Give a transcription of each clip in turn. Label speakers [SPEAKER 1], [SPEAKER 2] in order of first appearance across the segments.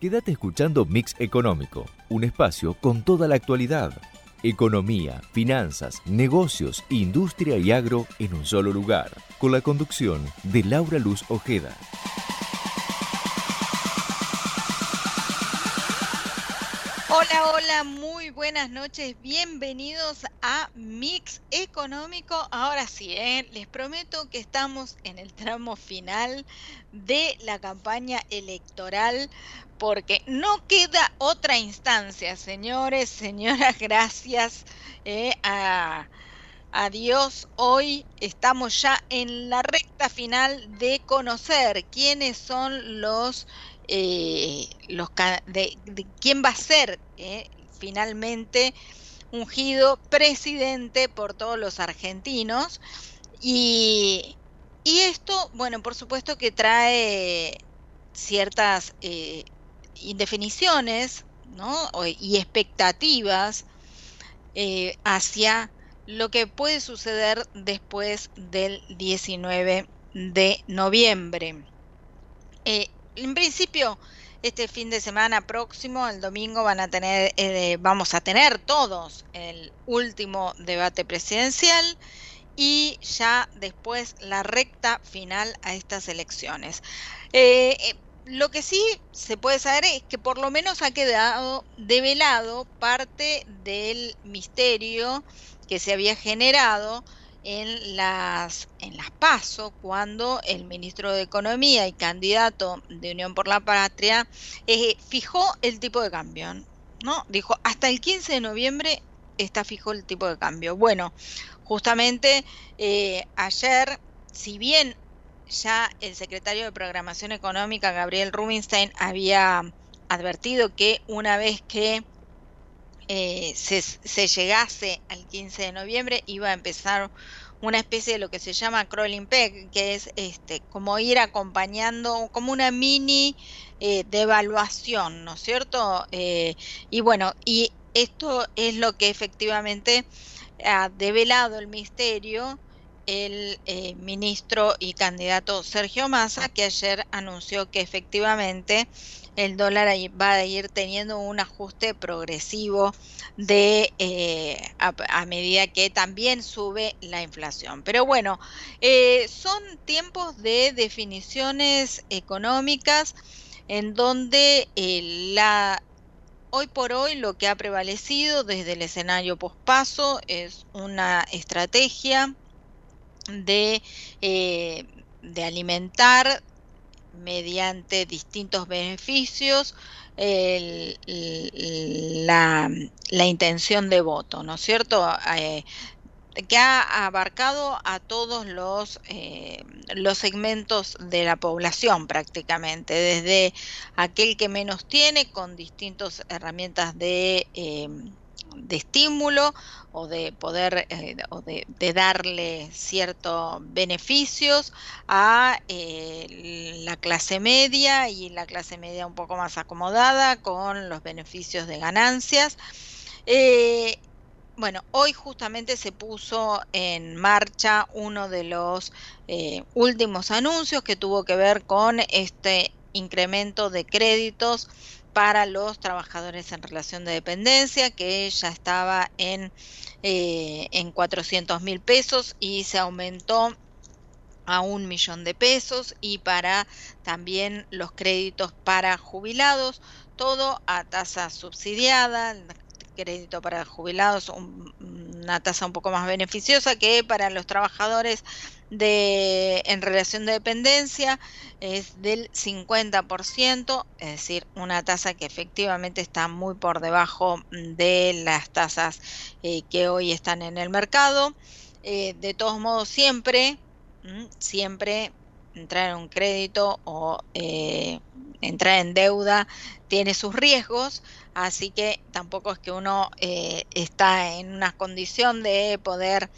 [SPEAKER 1] Quédate escuchando Mix Económico, un espacio con toda la actualidad. Economía, finanzas, negocios, industria y agro en un solo lugar, con la conducción de Laura Luz Ojeda.
[SPEAKER 2] Hola, hola, muy buenas noches, bienvenidos a Mix Económico. Ahora sí, ¿eh? les prometo que estamos en el tramo final de la campaña electoral porque no queda otra instancia, señores, señoras, gracias eh, a, Dios. Hoy estamos ya en la recta final de conocer quiénes son los, eh, los de, quién va a ser eh, finalmente ungido presidente por todos los argentinos. Y, y esto, bueno, por supuesto que trae ciertas indefiniciones ¿no? y expectativas eh, hacia lo que puede suceder después del 19 de noviembre. Eh, en principio, este fin de semana próximo, el domingo, van a tener, eh, vamos a tener todos el último debate presidencial y ya después la recta final a estas elecciones. Lo que sí se puede saber es que por lo menos ha quedado develado parte del misterio que se había generado en las en las PASO cuando el ministro de Economía y candidato de Unión por la Patria eh, fijó el tipo de cambio, ¿no? Dijo, hasta el 15 de noviembre está fijo el tipo de cambio. Bueno, justamente eh, ayer, si bien ya el secretario de Programación Económica, Gabriel Rubinstein, había advertido que una vez que eh, se, llegase al 15 de noviembre iba a empezar una especie de lo que se llama crawling peg, que es este, como ir acompañando, como una mini eh, devaluación, ¿no es cierto? Eh, y bueno, y esto es lo que efectivamente ha develado el misterio el eh, ministro y candidato Sergio Massa, que ayer anunció que efectivamente el dólar va a ir teniendo un ajuste progresivo de eh, a, medida que también sube la inflación. Pero bueno, eh, son tiempos de definiciones económicas en donde la Hoy por hoy lo que ha prevalecido desde el escenario pospaso es una estrategia eh, de, alimentar mediante distintos beneficios la, intención de voto, ¿no es cierto? Eh, que ha abarcado a todos los, eh, los segmentos de la población prácticamente, desde aquel que menos tiene con distintas herramientas de de estímulo o de poder eh, o de, darle ciertos beneficios a eh, la clase media y la clase media un poco más acomodada con los beneficios de ganancias. Eh, bueno, hoy justamente se puso en marcha uno de los últimos anuncios que tuvo que ver con este incremento de créditos para los trabajadores en relación de dependencia, que ya estaba en, eh, en 400 mil pesos y se aumentó a un millón de pesos y para también los créditos para jubilados, todo a tasa subsidiada, crédito para jubilados una tasa un poco más beneficiosa que para los trabajadores de, en relación de dependencia es del 50%, es decir, una tasa que efectivamente está muy por debajo de las tasas eh, que hoy están en el mercado. Eh, de todos modos, siempre, siempre entrar en un crédito o eh, entrar en deuda tiene sus riesgos, así que tampoco es que uno está en una condición de poder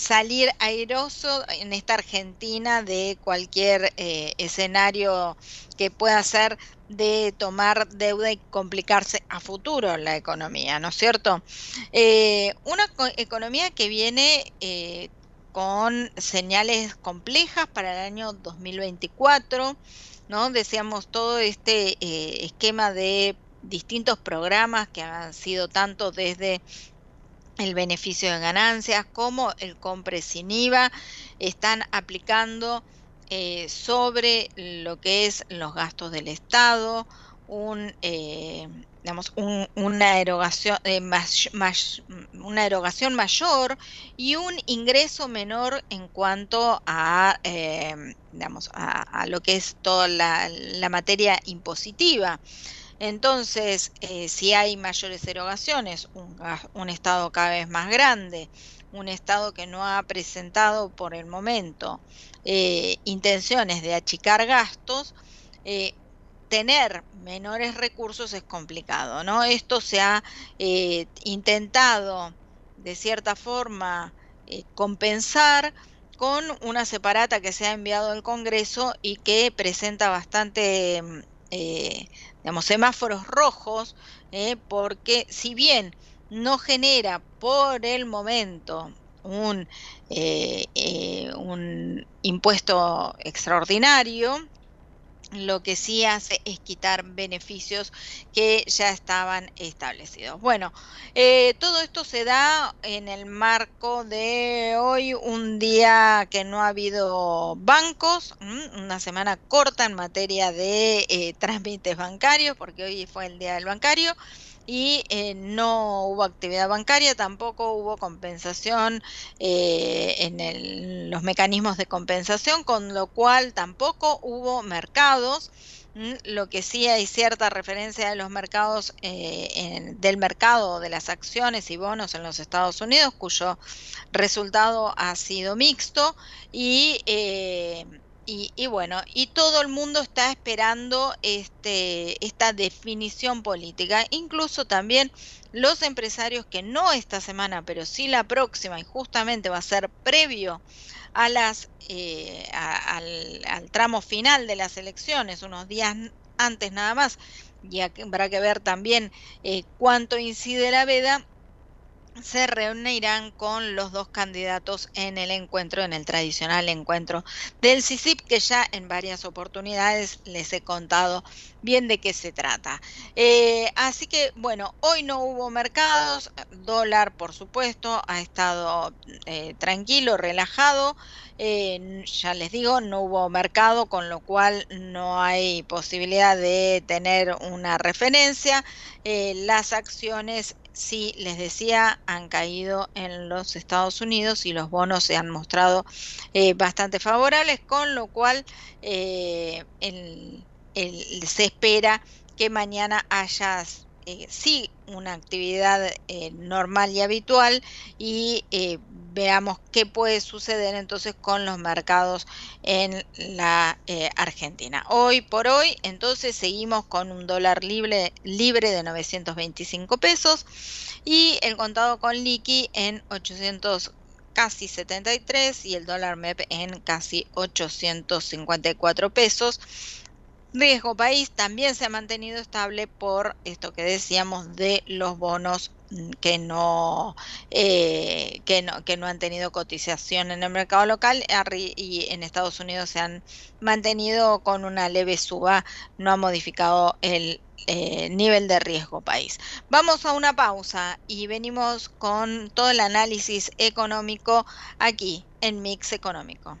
[SPEAKER 2] salir airoso en esta Argentina de cualquier eh, escenario que pueda ser de tomar deuda y complicarse a futuro la economía, ¿no es cierto? Eh, una economía que viene eh, con señales complejas para el año 2024, ¿no? Decíamos todo este eh, esquema de distintos programas que han sido tanto desde el beneficio de ganancias como el compre sin IVA, están aplicando eh, sobre lo que es los gastos del Estado, un, eh, una, erogación, eh, una erogación mayor y un ingreso menor en cuanto a, digamos, a, lo que es toda la materia impositiva. Entonces, eh, si hay mayores erogaciones, un, Estado cada vez más grande, un Estado que no ha presentado por el momento eh, intenciones de achicar gastos, eh, tener menores recursos es complicado, ¿no? Esto se ha intentado de cierta forma compensar con una separata que se ha enviado al Congreso y que presenta bastante digamos, semáforos rojos, eh, porque si bien no genera por el momento un, eh, eh, un impuesto extraordinario, lo que sí hace es quitar beneficios que ya estaban establecidos. Bueno, eh, todo esto se da en el marco de hoy, un día que no ha habido bancos, una semana corta en materia de eh, trámites bancarios, porque hoy fue el día del bancario y eh, no hubo actividad bancaria, tampoco hubo compensación eh, en los mecanismos de compensación, con lo cual tampoco hubo mercados. Lo que sí hay cierta referencia de los mercados, eh, del mercado de las acciones y bonos en los Estados Unidos, cuyo resultado ha sido mixto y y, bueno, y todo el mundo está esperando este, esta definición política, incluso también los empresarios que no esta semana, pero sí la próxima, y justamente va a ser previo a las, eh, al, tramo final de las elecciones, unos días antes nada más, y habrá que ver también eh, cuánto incide la veda, se reunirán con los dos candidatos en el encuentro, en el tradicional encuentro del CICIP, que ya en varias oportunidades les he contado bien de qué se trata. Eh, así que, bueno, hoy no hubo mercados, dólar, por supuesto, ha estado eh, tranquilo, relajado. Eh, ya les digo, no hubo mercado, con lo cual no hay posibilidad de tener una referencia. las acciones sí, les decía, han caído en los Estados Unidos y los bonos se han mostrado eh, bastante favorables, con lo cual eh, se espera que mañana haya eh, sí una actividad normal y habitual y veamos qué puede suceder entonces con los mercados en la eh, Argentina. Hoy por hoy, entonces seguimos con un dólar libre, libre de 925 pesos y el contado con liqui en 800 casi 73 y el dólar MEP en casi 854 pesos. Riesgo país también se ha mantenido estable por esto que decíamos de los bonos que no, eh, que no, que no han tenido cotización en el mercado local y en Estados Unidos se han mantenido con una leve suba, no ha modificado el eh, nivel de riesgo país. Vamos a una pausa y venimos con todo el análisis económico aquí en Mix Económico.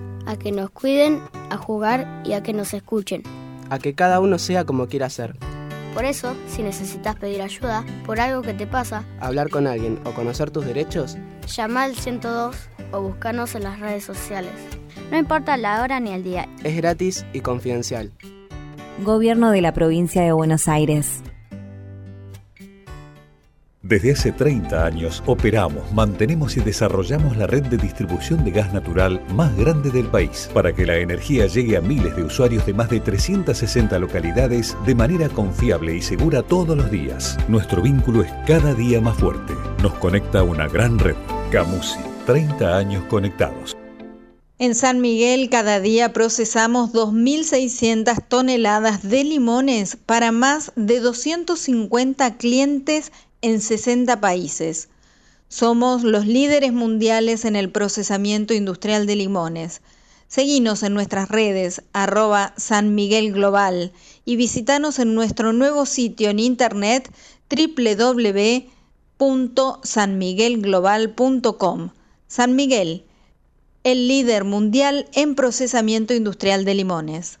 [SPEAKER 3] a que nos cuiden, a jugar y a que nos escuchen.
[SPEAKER 4] A que cada uno sea como quiera ser.
[SPEAKER 3] Por eso, si necesitas pedir ayuda por algo que te pasa,
[SPEAKER 4] hablar con alguien o conocer tus derechos,
[SPEAKER 3] llama al 102 o búscanos en las redes sociales. No importa la hora ni el día.
[SPEAKER 4] Es gratis y confidencial.
[SPEAKER 5] Gobierno de la provincia de Buenos Aires. Desde hace 30 años operamos, mantenemos y desarrollamos la red de distribución de gas natural más grande del país para que la energía llegue a miles de usuarios de más de 360 localidades de manera confiable y segura todos los días. Nuestro vínculo es cada día más fuerte. Nos conecta una gran red. Camusi, 30 años conectados.
[SPEAKER 2] En San Miguel cada día procesamos 2.600 toneladas de limones para más de 250 clientes en 60 países. Somos los líderes mundiales en el procesamiento industrial de limones. Seguinos en nuestras redes arroba San Miguel Global y visitanos en nuestro nuevo sitio en internet www.sanmiguelglobal.com. San Miguel, el líder mundial en procesamiento industrial de limones.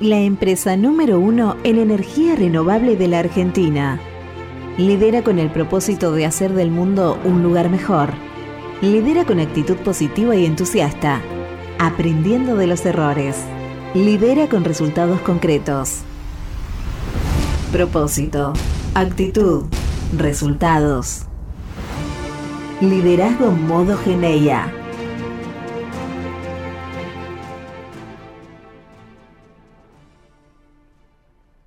[SPEAKER 6] La empresa número uno en energía renovable de la Argentina. Lidera con el propósito de hacer del mundo un lugar mejor. Lidera con actitud positiva y entusiasta, aprendiendo de los errores. Lidera con resultados concretos. Propósito, actitud, resultados. Liderazgo modo Geneia.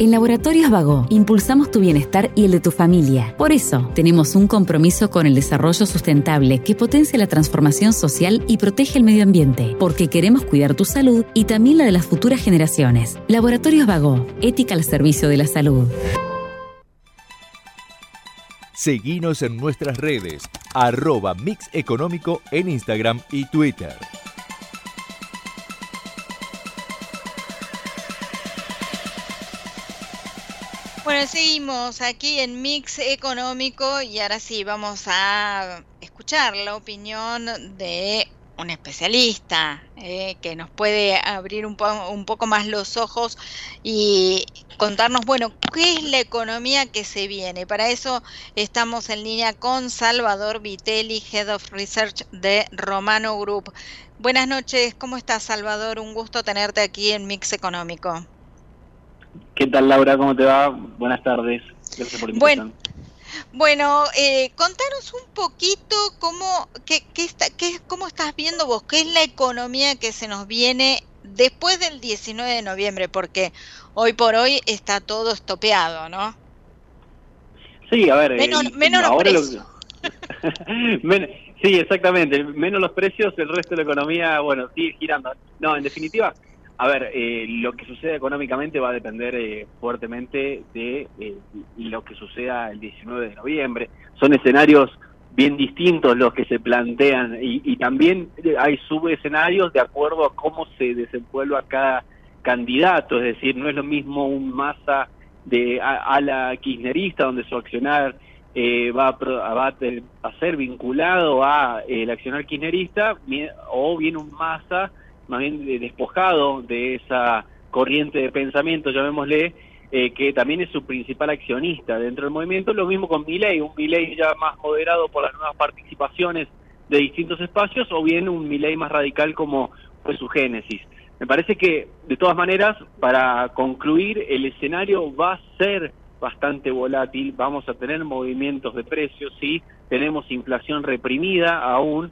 [SPEAKER 7] En Laboratorios Vago impulsamos tu bienestar y el de tu familia. Por eso, tenemos un compromiso con el desarrollo sustentable que potencia la transformación social y protege el medio ambiente, porque queremos cuidar tu salud y también la de las futuras generaciones. Laboratorios Vago, ética al servicio de la salud.
[SPEAKER 1] Seguinos en nuestras redes, arroba Mix Económico en Instagram y Twitter.
[SPEAKER 2] Seguimos aquí en Mix Económico y ahora sí vamos a escuchar la opinión de un especialista eh, que nos puede abrir un, un, poco más los ojos y contarnos, bueno, qué es la economía que se viene. Para eso estamos en línea con Salvador Vitelli, Head of Research de Romano Group. Buenas noches, ¿cómo estás Salvador? Un gusto tenerte aquí en Mix Económico.
[SPEAKER 8] ¿Qué tal, Laura? ¿Cómo te va? Buenas tardes. Gracias por la
[SPEAKER 2] invitación. Bueno, bueno eh, contanos un poquito cómo, qué, qué está, qué, cómo estás viendo vos, qué es la economía que se nos viene después del 19 de noviembre, porque hoy por hoy está todo estopeado, ¿no?
[SPEAKER 8] Sí, a ver.
[SPEAKER 2] Menos, menos los precios.
[SPEAKER 8] Lo... sí, exactamente. Menos los precios, el resto de la economía, bueno, sigue girando. No, en definitiva, a ver, eh, lo que suceda económicamente va a depender eh, fuertemente de eh, lo que suceda el 19 de noviembre. Son escenarios bien distintos los que se plantean y, y también hay subescenarios de acuerdo a cómo se desenvuelva cada candidato, es decir, no es lo mismo un masa de a, la kirchnerista donde su accionar va, a, va, a, ser vinculado a el accionar kirchnerista o bien un masa más bien despojado de esa corriente de pensamiento, llamémosle, eh, que también es su principal accionista dentro del movimiento. Lo mismo con Milei, un Milei ya más moderado por las nuevas participaciones de distintos espacios, o bien un Milei más radical como fue su génesis. Me parece que, de todas maneras, para concluir, el escenario va a ser bastante volátil, vamos a tener movimientos de precios, sí, tenemos inflación reprimida aún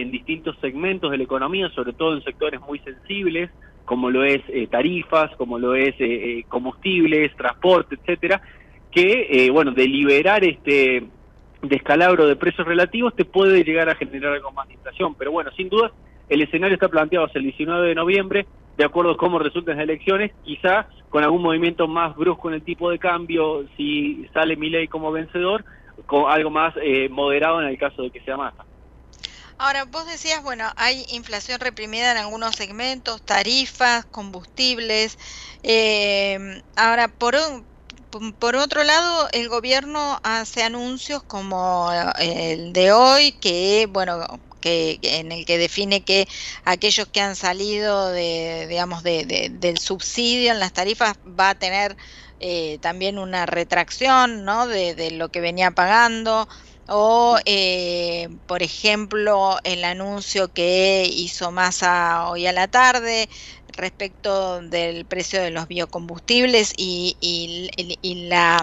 [SPEAKER 8] en distintos segmentos de la economía, sobre todo en sectores muy sensibles, como lo es eh, tarifas, como lo es eh, combustibles, transporte, etcétera, que, bueno, de liberar este descalabro de precios relativos te puede llegar a generar algo más de inflación, pero bueno, sin duda el escenario está planteado hasta el 19 de noviembre, de acuerdo a cómo resulten las elecciones, quizá con algún movimiento más brusco en el tipo de cambio, si sale Milei como vencedor, con algo más eh, moderado en el caso de que sea Massa.
[SPEAKER 2] Ahora, vos decías, bueno, hay inflación reprimida en algunos segmentos, tarifas, combustibles. Eh, ahora, por, por otro lado, el gobierno hace anuncios como el de hoy, que, bueno, que, en el que define que aquellos que han salido de, digamos, de, del subsidio en las tarifas va a tener eh, también una retracción ¿no? de, lo que venía pagando o eh, por ejemplo el anuncio que hizo Massa hoy a la tarde respecto del precio de los biocombustibles y, y la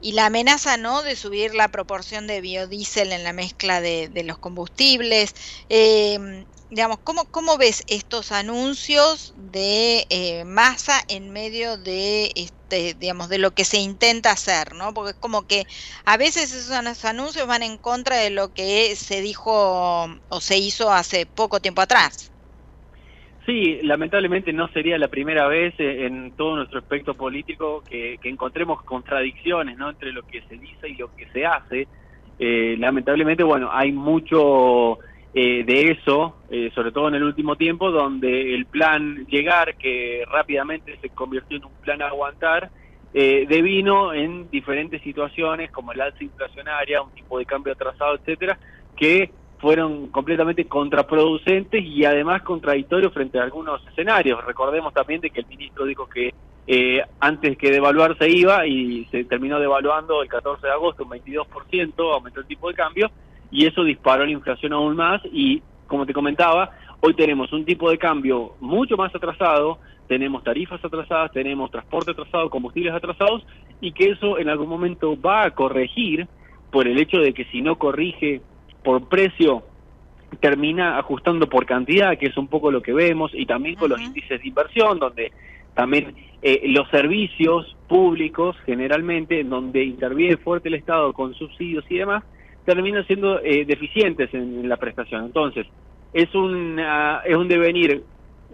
[SPEAKER 2] y la amenaza no de subir la proporción de biodiesel en la mezcla de, los combustibles. Eh, digamos, ¿cómo, ¿cómo ves estos anuncios de eh, masa en medio de este, digamos, de lo que se intenta hacer, ¿no? Porque es como que a veces esos anuncios van en contra de lo que se dijo o se hizo hace poco tiempo atrás.
[SPEAKER 8] Sí, lamentablemente no sería la primera vez eh, en todo nuestro aspecto político que, encontremos contradicciones ¿no? entre lo que se dice y lo que se hace. Eh, lamentablemente, bueno, hay mucho eh, de eso, sobre todo en el último tiempo, donde el plan llegar, que rápidamente se convirtió en un plan aguantar, devino en diferentes situaciones como el alza inflacionaria, un tipo de cambio atrasado, etcétera, que fueron completamente contraproducentes y además contradictorios frente a algunos escenarios. Recordemos también de que el ministro dijo que eh, antes que devaluar se iba y se terminó devaluando el 14 de agosto un 22%, aumentó el tipo de cambio y eso disparó la inflación aún más y como te comentaba, hoy tenemos un tipo de cambio mucho más atrasado, tenemos tarifas atrasadas, tenemos transporte atrasado, combustibles atrasados y que eso en algún momento va a corregir por el hecho de que si no corrige por precio termina ajustando por cantidad, que es un poco lo que vemos, y también con los índices de inversión, donde también eh, los servicios públicos, generalmente, donde interviene fuerte el Estado con subsidios y demás, terminan siendo eh, deficientes en, la prestación. Entonces, es un, es un devenir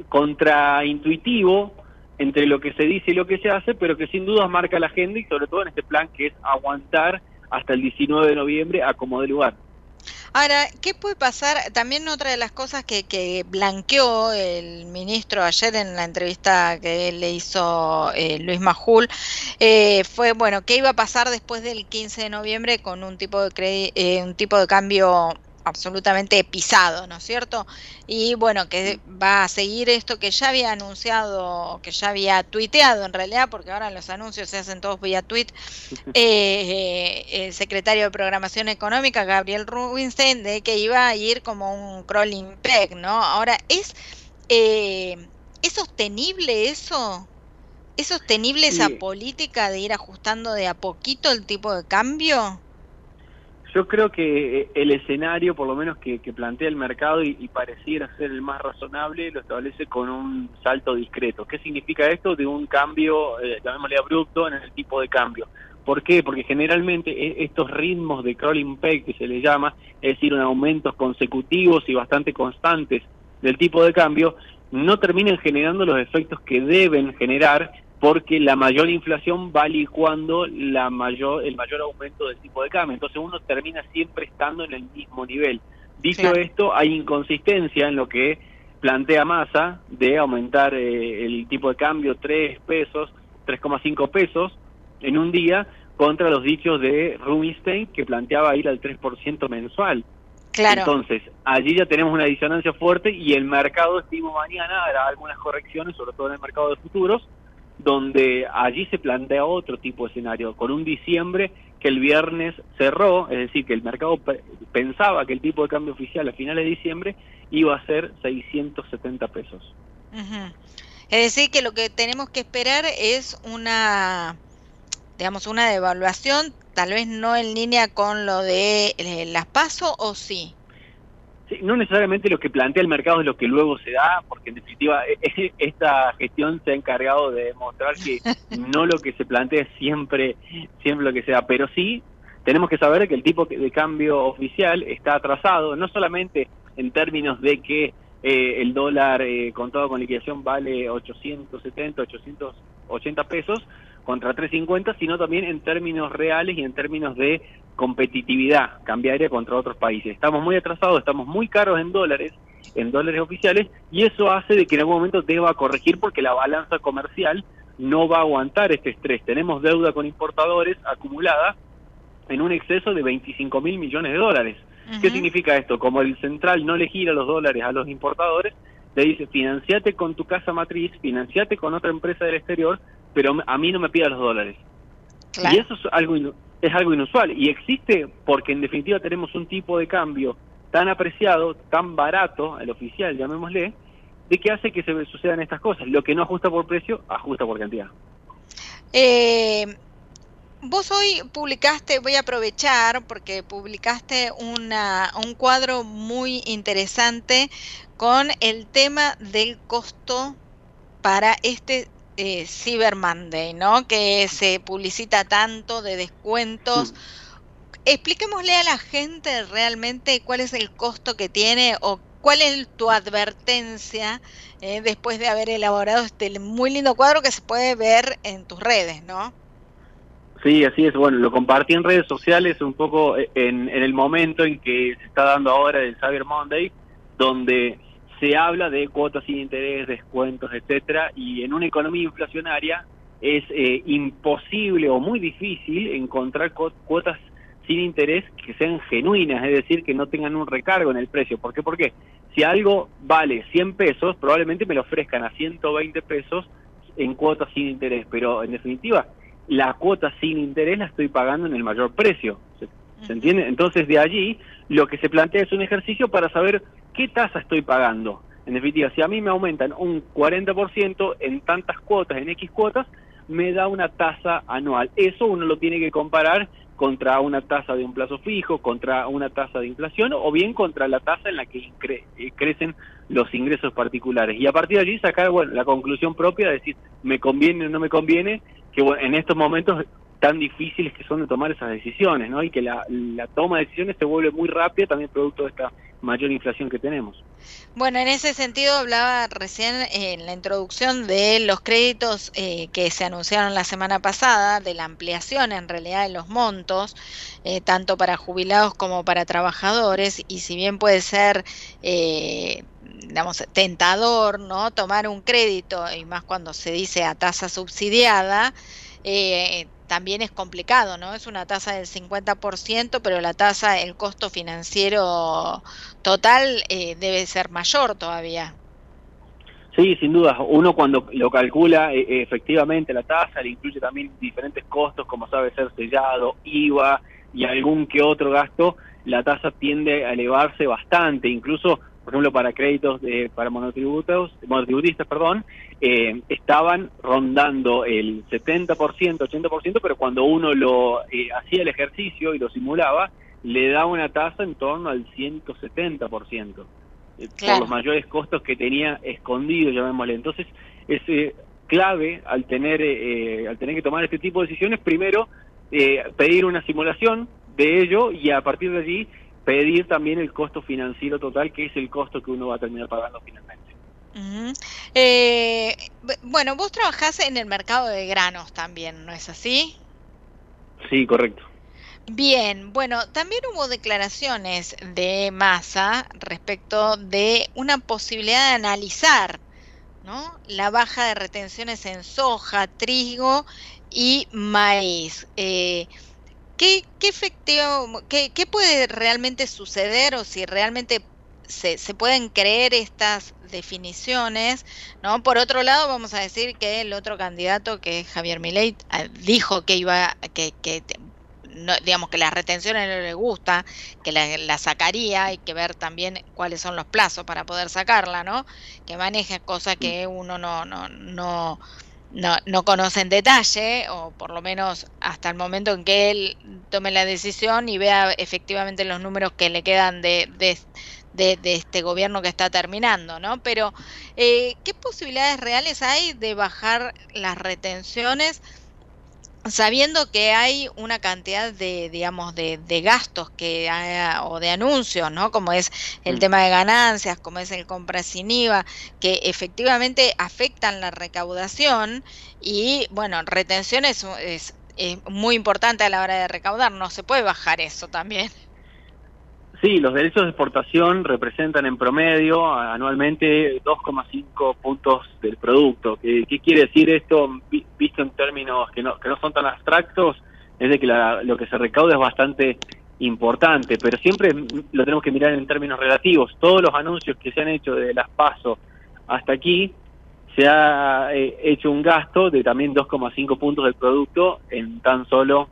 [SPEAKER 8] contraintuitivo entre lo que se dice y lo que se hace, pero que sin duda marca la agenda y sobre todo en este plan que es aguantar hasta el 19 de noviembre a como de lugar.
[SPEAKER 2] Ahora, ¿qué puede pasar? También otra de las cosas que, que blanqueó el ministro ayer en la entrevista que le hizo eh, Luis Majul eh, fue, bueno, ¿qué iba a pasar después del 15 de noviembre con un tipo de, eh, un tipo de cambio absolutamente pisado, ¿no es cierto? Y bueno, que va a seguir esto que ya había anunciado, que ya había tuiteado en realidad, porque ahora los anuncios se hacen todos vía tweet, eh, el secretario de Programación Económica, Gabriel Rubinstein, de que iba a ir como un crawling peg, ¿no? Ahora, ¿es, eh, ¿es sostenible eso? ¿Es sostenible esa política de ir ajustando de a poquito el tipo de cambio?
[SPEAKER 8] Yo creo que eh, el escenario, por lo menos que, plantea el mercado y, pareciera ser el más razonable, lo establece con un salto discreto. ¿Qué significa esto? De un cambio, eh, llamémosle abrupto, en el tipo de cambio. ¿Por qué? Porque generalmente e, estos ritmos de crawling peg, que se le llama, es decir, un aumentos consecutivos y bastante constantes del tipo de cambio, no terminan generando los efectos que deben generar porque la mayor inflación va licuando la mayor, el mayor aumento del tipo de cambio. Entonces uno termina siempre estando en el mismo nivel. Dicho esto, hay inconsistencia en lo que plantea Massa de aumentar eh, el tipo de cambio 3 pesos, 3,5 pesos en un día contra los dichos de Rubinstein que planteaba ir al 3% mensual.
[SPEAKER 2] Claro.
[SPEAKER 8] Entonces, allí ya tenemos una disonancia fuerte y el mercado, estimo mañana, hará algunas correcciones, sobre todo en el mercado de futuros, donde allí se plantea otro tipo de escenario, con un diciembre que el viernes cerró, es decir, que el mercado pensaba que el tipo de cambio oficial a finales de diciembre iba a ser 670 pesos.
[SPEAKER 2] Es decir, que lo que tenemos que esperar es una, digamos, una devaluación, tal vez no en línea con lo de eh, las pasos, o sí.
[SPEAKER 8] Sí, no necesariamente lo que plantea el mercado es lo que luego se da, porque en definitiva e, e, esta gestión se ha encargado de demostrar que no lo que se plantea es siempre, siempre lo que se da, pero sí tenemos que saber que el tipo de cambio oficial está atrasado, no solamente en términos de que eh, el dólar eh, contado con liquidación vale 870, 880 pesos contra 350, sino también en términos reales y en términos de competitividad cambiaria contra otros países. Estamos muy atrasados, estamos muy caros en dólares, en dólares oficiales, y eso hace de que en algún momento deba corregir porque la balanza comercial no va a aguantar este estrés. Tenemos deuda con importadores acumulada en un exceso de 25 mil millones de dólares. ¿Qué significa esto? Como el central no le gira los dólares a los importadores, le dice, financiate con tu casa matriz, financiate con otra empresa del exterior, pero a mí no me pida los dólares. Y eso es algo es algo inusual y existe porque en definitiva tenemos un tipo de cambio tan apreciado, tan barato, el oficial, llamémosle, de que hace que se sucedan estas cosas. Lo que no ajusta por precio, ajusta por cantidad.
[SPEAKER 2] Eh, vos hoy publicaste, voy a aprovechar porque publicaste una, un cuadro muy interesante con el tema del costo para este eh, Cyber Monday, ¿no? Que se publicita tanto de descuentos. Mm. Expliquémosle a la gente realmente cuál es el costo que tiene o cuál es tu advertencia eh, después de haber elaborado este muy lindo cuadro que se puede ver en tus redes, ¿no?
[SPEAKER 8] Sí, así es. Bueno, lo compartí en redes sociales un poco eh, en, en el momento en que se está dando ahora el Cyber Monday, donde se habla de cuotas sin interés, descuentos, etcétera, y en una economía inflacionaria es eh, imposible o muy difícil encontrar cuotas sin interés que sean genuinas, es decir, que no tengan un recargo en el precio. ¿Por qué? Porque si algo vale 100 pesos, probablemente me lo ofrezcan a 120 pesos en cuotas sin interés, pero en definitiva, la cuota sin interés la estoy pagando en el mayor precio. ¿Se entiende? Entonces, de allí, lo que se plantea es un ejercicio para saber qué tasa estoy pagando. En definitiva, si a mí me aumentan un 40% en tantas cuotas, en X cuotas, me da una tasa anual. Eso uno lo tiene que comparar contra una tasa de un plazo fijo, contra una tasa de inflación o bien contra la tasa en la que eh, crecen los ingresos particulares. Y a partir de allí sacar bueno, la conclusión propia, de decir, me conviene o no me conviene, que en estos momentos tan difíciles que son de tomar esas decisiones, ¿no? Y que la, toma de decisiones se vuelve muy rápida también producto de esta mayor inflación que tenemos.
[SPEAKER 2] Bueno, en ese sentido hablaba recién en la introducción de los créditos eh, que se anunciaron la semana pasada, de la ampliación en realidad de los montos, eh, tanto para jubilados como para trabajadores, y si bien puede ser... Eh, digamos, tentador, ¿no? Tomar un crédito, y más cuando se dice a tasa subsidiada, eh, también es complicado, ¿no? Es una tasa del 50%, pero la tasa, el costo financiero total eh, debe ser mayor todavía.
[SPEAKER 8] Sí, sin duda. Uno cuando lo calcula eh, efectivamente la tasa, le incluye también diferentes costos, como sabe ser sellado, IVA y algún que otro gasto, la tasa tiende a elevarse bastante. Incluso por ejemplo, para créditos de, para monotributos, monotributistas, perdón, eh, estaban rondando el 70%, 80%, pero cuando uno lo eh, hacía el ejercicio y lo simulaba, le daba una tasa en torno al 170%, eh, por los mayores costos que tenía escondido, llamémosle. Entonces, es clave al tener, al tener que tomar este tipo de decisiones, primero, pedir una simulación de ello y a partir de allí pedir también el costo financiero total, que es el costo que uno va a terminar pagando finalmente.
[SPEAKER 2] Eh, bueno, vos trabajás en el mercado de granos también, ¿no es así?
[SPEAKER 8] Sí, correcto.
[SPEAKER 2] Bien, bueno, también hubo declaraciones de masa respecto de una posibilidad de analizar ¿no? la baja de retenciones en soja, trigo y maíz. Eh, ¿Qué, qué efectivo, qué, qué, puede realmente suceder o si realmente se, se, pueden creer estas definiciones, ¿no? Por otro lado, vamos a decir que el otro candidato, que es Javier Milei, ah, dijo que iba, que, que no, digamos que las retenciones no le gusta, que la, la, sacaría, hay que ver también cuáles son los plazos para poder sacarla, ¿no? Que maneje cosas que uno no, no, no, no, no conoce en detalle, o por lo menos hasta el momento en que él tome la decisión y vea efectivamente los números que le quedan de, de, de, de este gobierno que está terminando, ¿no? Pero, eh, ¿qué posibilidades reales hay de bajar las retenciones? Sabiendo que hay una cantidad de, digamos, de, de gastos que o de anuncios, ¿no? Como es el tema de ganancias, como es el compra sin IVA, que efectivamente afectan la recaudación y, bueno, retención es, es, es muy importante a la hora de recaudar, no se puede bajar eso también.
[SPEAKER 8] Sí, los derechos de exportación representan en promedio anualmente 2,5 puntos del producto. ¿Qué, ¿Qué, quiere decir esto visto en términos que no, que no son tan abstractos? Es de que la, lo que se recauda es bastante importante, pero siempre lo tenemos que mirar en términos relativos. Todos los anuncios que se han hecho de las PASO hasta aquí, se ha eh, hecho un gasto de también 2,5 puntos del producto en tan solo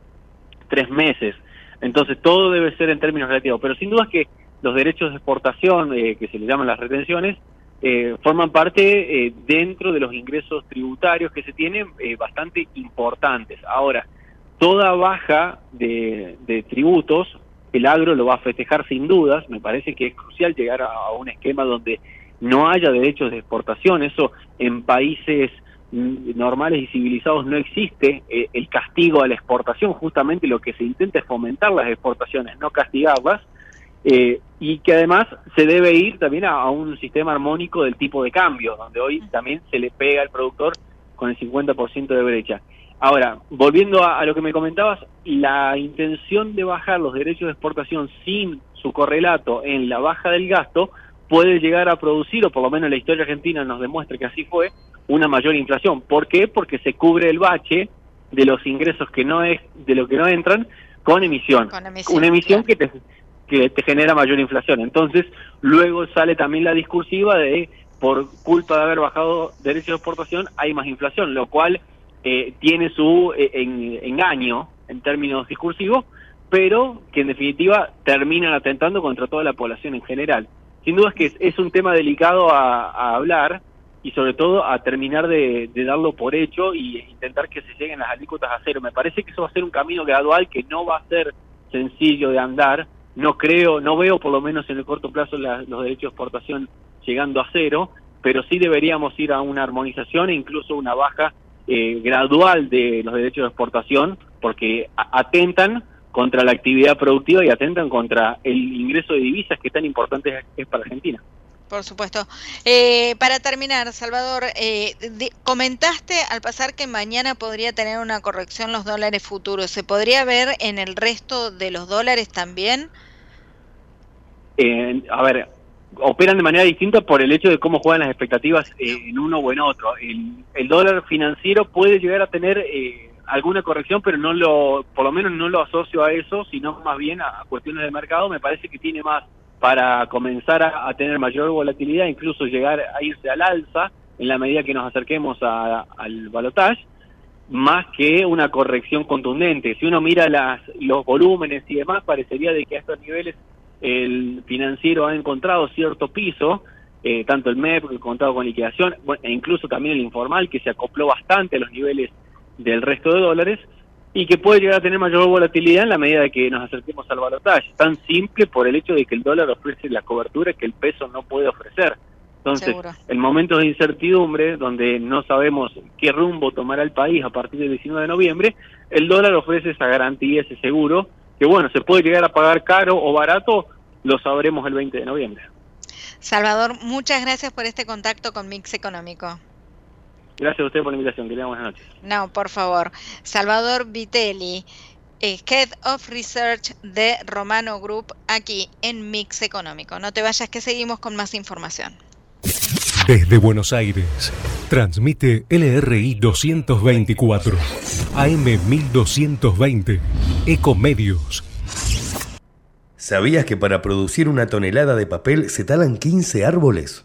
[SPEAKER 8] tres meses. Entonces todo debe ser en términos relativos, pero sin duda es que los derechos de exportación, eh, que se les llaman las retenciones, eh, forman parte eh, dentro de los ingresos tributarios que se tienen eh, bastante importantes. Ahora, toda baja de, de, tributos, el agro lo va a festejar sin dudas, me parece que es crucial llegar a un esquema donde no haya derechos de exportación, eso en países normales y civilizados no existe eh, el castigo a la exportación, justamente lo que se intenta es fomentar las exportaciones, no castigarlas, eh, y que además se debe ir también a, a, un sistema armónico del tipo de cambio, donde hoy también se le pega al productor con el 50% de brecha. Ahora, volviendo a, a lo que me comentabas, la intención de bajar los derechos de exportación sin su correlato en la baja del gasto puede llegar a producir, o por lo menos la historia argentina nos demuestra que así fue, una mayor inflación. ¿Por qué? Porque se cubre el bache de los ingresos que no es de lo que no entran con emisión, con emisión una emisión claro. que te que te genera mayor inflación. Entonces, luego sale también la discursiva de por culpa de haber bajado derechos de exportación hay más inflación, lo cual eh, tiene su eh, en, engaño en términos discursivos, pero que en definitiva terminan atentando contra toda la población en general. Sin duda es que es, un tema delicado a, hablar, y sobre todo a terminar de, de, darlo por hecho y intentar que se lleguen las alícuotas a cero. Me parece que eso va a ser un camino gradual que no va a ser sencillo de andar. No creo, no veo por lo menos en el corto plazo la, los derechos de exportación llegando a cero, pero sí deberíamos ir a una armonización e incluso una baja eh, gradual de los derechos de exportación, porque atentan contra la actividad productiva y atentan contra el ingreso de divisas que tan importante es para Argentina.
[SPEAKER 2] Por supuesto. Eh, para terminar, Salvador, eh, de, comentaste al pasar que mañana podría tener una corrección los dólares futuros. ¿Se podría ver en el resto de los dólares también?
[SPEAKER 8] Eh, a ver, operan de manera distinta por el hecho de cómo juegan las expectativas eh, en uno o en otro. El, el, dólar financiero puede llegar a tener eh, alguna corrección, pero no lo, por lo menos no lo asocio a eso, sino más bien a cuestiones de mercado. Me parece que tiene más para comenzar a, tener mayor volatilidad, incluso llegar a irse al alza en la medida que nos acerquemos al balotage, más que una corrección contundente. Si uno mira las, los volúmenes y demás, parecería de que a estos niveles el financiero ha encontrado cierto piso, eh, tanto el MEP, el contado con liquidación, e incluso también el informal, que se acopló bastante a los niveles del resto de dólares, y que puede llegar a tener mayor volatilidad en la medida de que nos acerquemos al balotaje. Tan simple por el hecho de que el dólar ofrece la cobertura que el peso no puede ofrecer. Entonces, Seguro. el momento de incertidumbre, donde no sabemos qué rumbo tomará el país a partir del 19 de noviembre, el dólar ofrece esa garantía, ese seguro, que bueno, se puede llegar a pagar caro o barato, lo sabremos el 20 de noviembre.
[SPEAKER 2] Salvador, muchas gracias por este contacto con Mix Económico.
[SPEAKER 8] Gracias a usted por la invitación. Que buenas noches.
[SPEAKER 2] No, por favor. Salvador Vitelli, eh, Head of Research de Romano Group, aquí en Mix Económico. No te vayas que seguimos con más información.
[SPEAKER 9] Desde Buenos Aires, transmite LRI 224, AM 1220, Ecomedios
[SPEAKER 10] ¿Sabías que para producir una tonelada de papel se talan 15 árboles?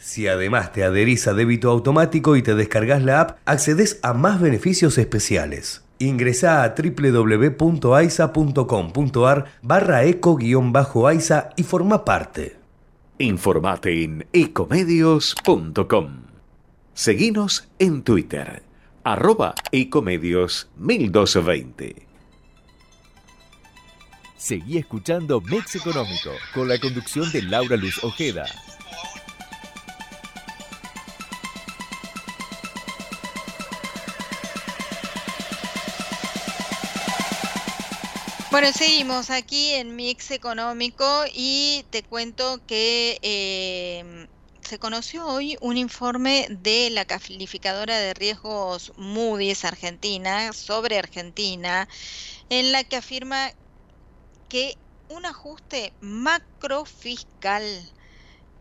[SPEAKER 10] Si además te adherís a débito automático y te descargas la app, accedes a más beneficios especiales. Ingresa a www.aisa.com.ar barra eco-aisa y forma parte.
[SPEAKER 5] Informate en ecomedios.com. Seguinos en Twitter, arroba ecomedios 1220.
[SPEAKER 1] Seguí escuchando Mex Económico con la conducción de Laura Luz Ojeda.
[SPEAKER 2] Bueno, seguimos aquí en Mix Económico y te cuento que eh, se conoció hoy un informe de la calificadora de riesgos Moody's Argentina sobre Argentina, en la que afirma que un ajuste macrofiscal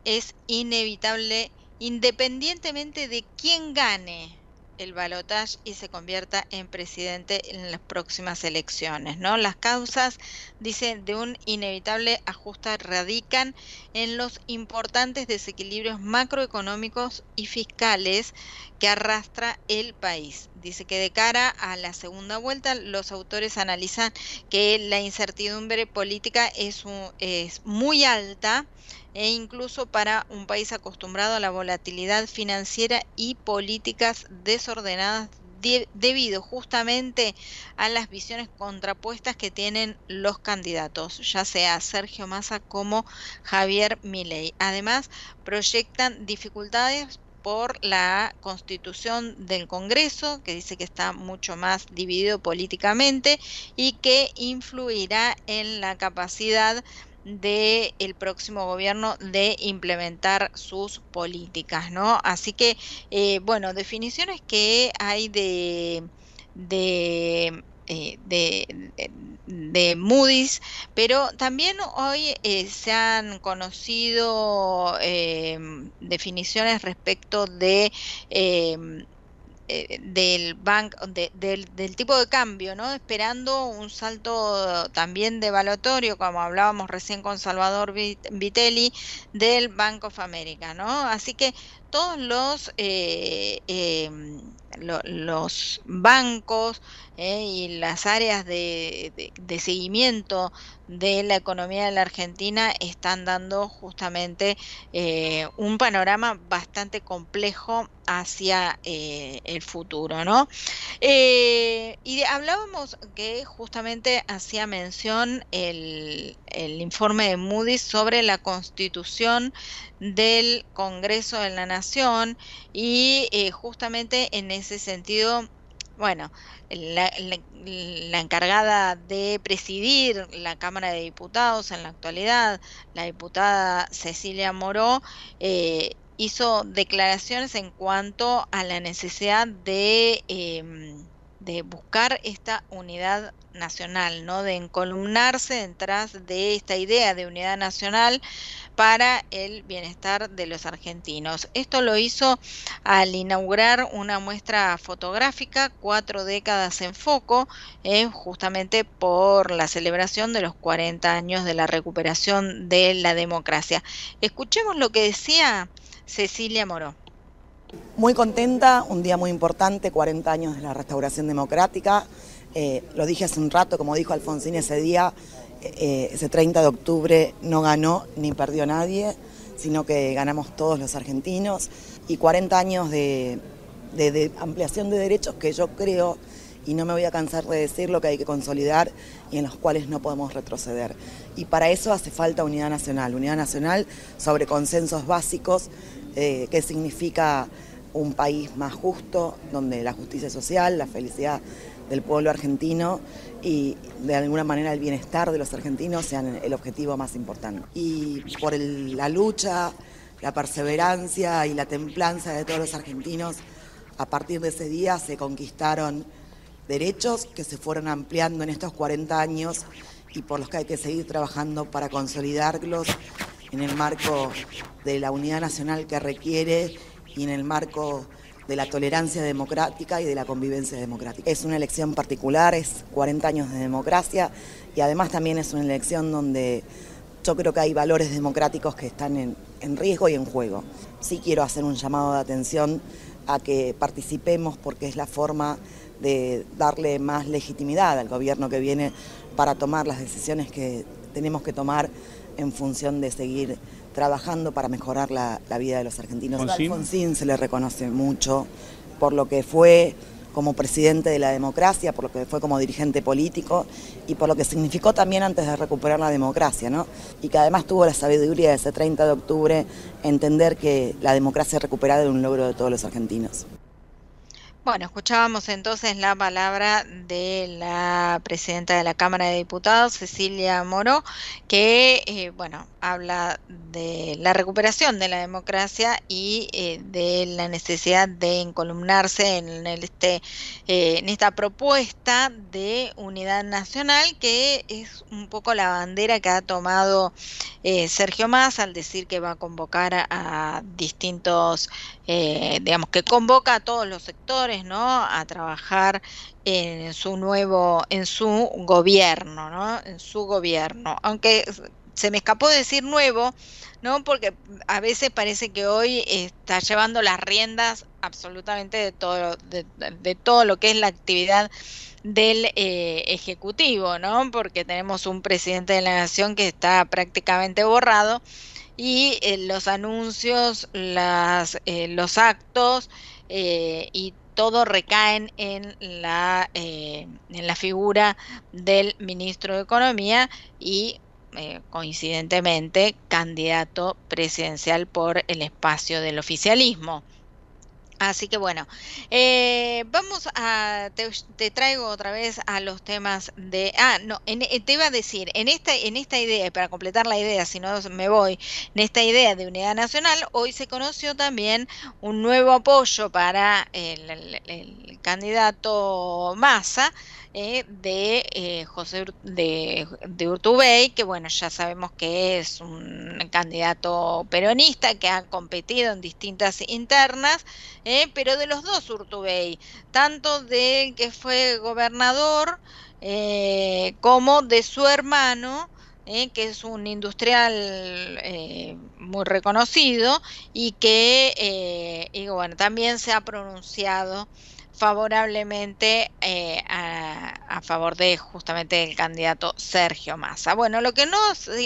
[SPEAKER 2] es inevitable independientemente de quién gane el balotaje y se convierta en presidente en las próximas elecciones. ¿no? Las causas, dicen, de un inevitable ajuste radican en los importantes desequilibrios macroeconómicos y fiscales que arrastra el país. Dice que de cara a la segunda vuelta, los autores analizan que la incertidumbre política es, es muy alta e incluso para un país acostumbrado a la volatilidad financiera y políticas desordenadas debido justamente a las visiones contrapuestas que tienen los candidatos, ya sea Sergio Massa como Javier Milei. Además, proyectan dificultades por la constitución del Congreso, que dice que está mucho más dividido políticamente y que influirá en la capacidad del el próximo gobierno de implementar sus políticas, ¿no? Así que, eh, bueno, definiciones que hay de, de eh, de, Moody's, pero también hoy eh, se han conocido definiciones respecto de eh, del, del, del, tipo de cambio, ¿no? Esperando un salto también devaluatorio, como hablábamos recién con Salvador Vitelli, del Bank of America, ¿no? Así que todos los, eh, em, los bancos eh, y las áreas de, seguimiento de la economía de la Argentina están dando justamente eh, un panorama bastante complejo hacia el futuro, ¿no? y hablábamos que justamente hacía mención el, el informe de Moody's sobre la constitución del Congreso de la Nación y eh, justamente en ese sentido, bueno, la, encargada de presidir la Cámara de Diputados en la actualidad, la diputada Cecilia Moró, eh, hizo declaraciones en cuanto a la necesidad de, em, de buscar esta unidad nacional, ¿no? de encolumnarse detrás de esta idea de unidad nacional para el bienestar de los argentinos. Esto lo hizo al inaugurar una muestra fotográfica, cuatro décadas en foco, eh, justamente por la celebración de los 40 años de la recuperación de la democracia. Escuchemos lo que decía Cecilia Moró.
[SPEAKER 11] Muy contenta, un día muy importante, 40 años de la restauración democrática. Eh, lo dije hace un rato, como dijo Alfonsín ese día, eh, ese 30 de octubre no ganó ni perdió nadie, sino que ganamos todos los argentinos. Y 40 años de, ampliación de derechos que yo creo, y no me voy a cansar de decirlo, que hay que consolidar y en los cuales no podemos retroceder. Y para eso hace falta unidad nacional, unidad nacional sobre consensos básicos, eh, que significa un país más justo, donde la justicia social, la felicidad del pueblo argentino y de alguna manera el bienestar de los argentinos sean el objetivo más importante. Y por la lucha, la perseverancia y la templanza de todos los argentinos, a partir de ese día se conquistaron derechos que se fueron ampliando en estos 40 años y por los que hay que seguir trabajando para consolidarlos en el marco de la unidad nacional que requiere y en el marco de la tolerancia democrática y de la convivencia democrática. Es una elección particular, es 40 años de democracia y además también es una elección donde yo creo que hay valores democráticos que están en, riesgo y en juego. Sí quiero hacer un llamado de atención a que participemos porque es la forma de darle más legitimidad al gobierno que viene para tomar las decisiones que tenemos que tomar en función de seguir trabajando para mejorar la, vida de los argentinos. A Alfonsín se le reconoce mucho por lo que fue como presidente de la democracia, por lo que fue como dirigente político y por lo que significó también antes de recuperar la democracia, ¿no? Y que además tuvo la sabiduría de ese 30 de octubre entender que la democracia recuperada era un logro de todos los argentinos.
[SPEAKER 2] Bueno, escuchábamos entonces la palabra de la presidenta de la Cámara de Diputados, Cecilia Moró, que, eh, bueno, habla de la recuperación de la democracia y eh, de la necesidad de encolumnarse en, este, eh, en esta propuesta de unidad nacional, que es un poco la bandera que ha tomado Sergio Más al decir que va a convocar a distintos, digamos, que convoca a todos los sectores, ¿no? A trabajar en su nuevo, en su gobierno, ¿no? En su gobierno. Aunque se me escapó decir nuevo, ¿no? Porque a veces parece que hoy está llevando las riendas absolutamente de todo, de, todo lo que es la actividad del eh, Ejecutivo, ¿no? Porque tenemos un presidente de la Nación que está prácticamente borrado y eh, los anuncios, las, eh, los actos y todo recaen en la, eh, en la figura del ministro de Economía y eh, coincidentemente candidato presidencial por el espacio del oficialismo. Así que bueno, eh, vamos a, te, traigo otra vez a los temas de, ah, no, eh, te iba a decir, en esta, en esta idea, para completar la idea, si no me voy, en esta idea de unidad nacional, hoy se conoció también un nuevo apoyo para el, el candidato Massa, eh, de eh, José de, Urtubey, que bueno, ya sabemos que es un candidato peronista que ha competido en distintas internas, eh, pero de los dos Urtubey, tanto de que fue gobernador como de su hermano, que es un industrial muy reconocido y que y bueno, también se ha pronunciado favorablemente eh, a, favor de justamente el candidato Sergio Massa. Bueno, lo que no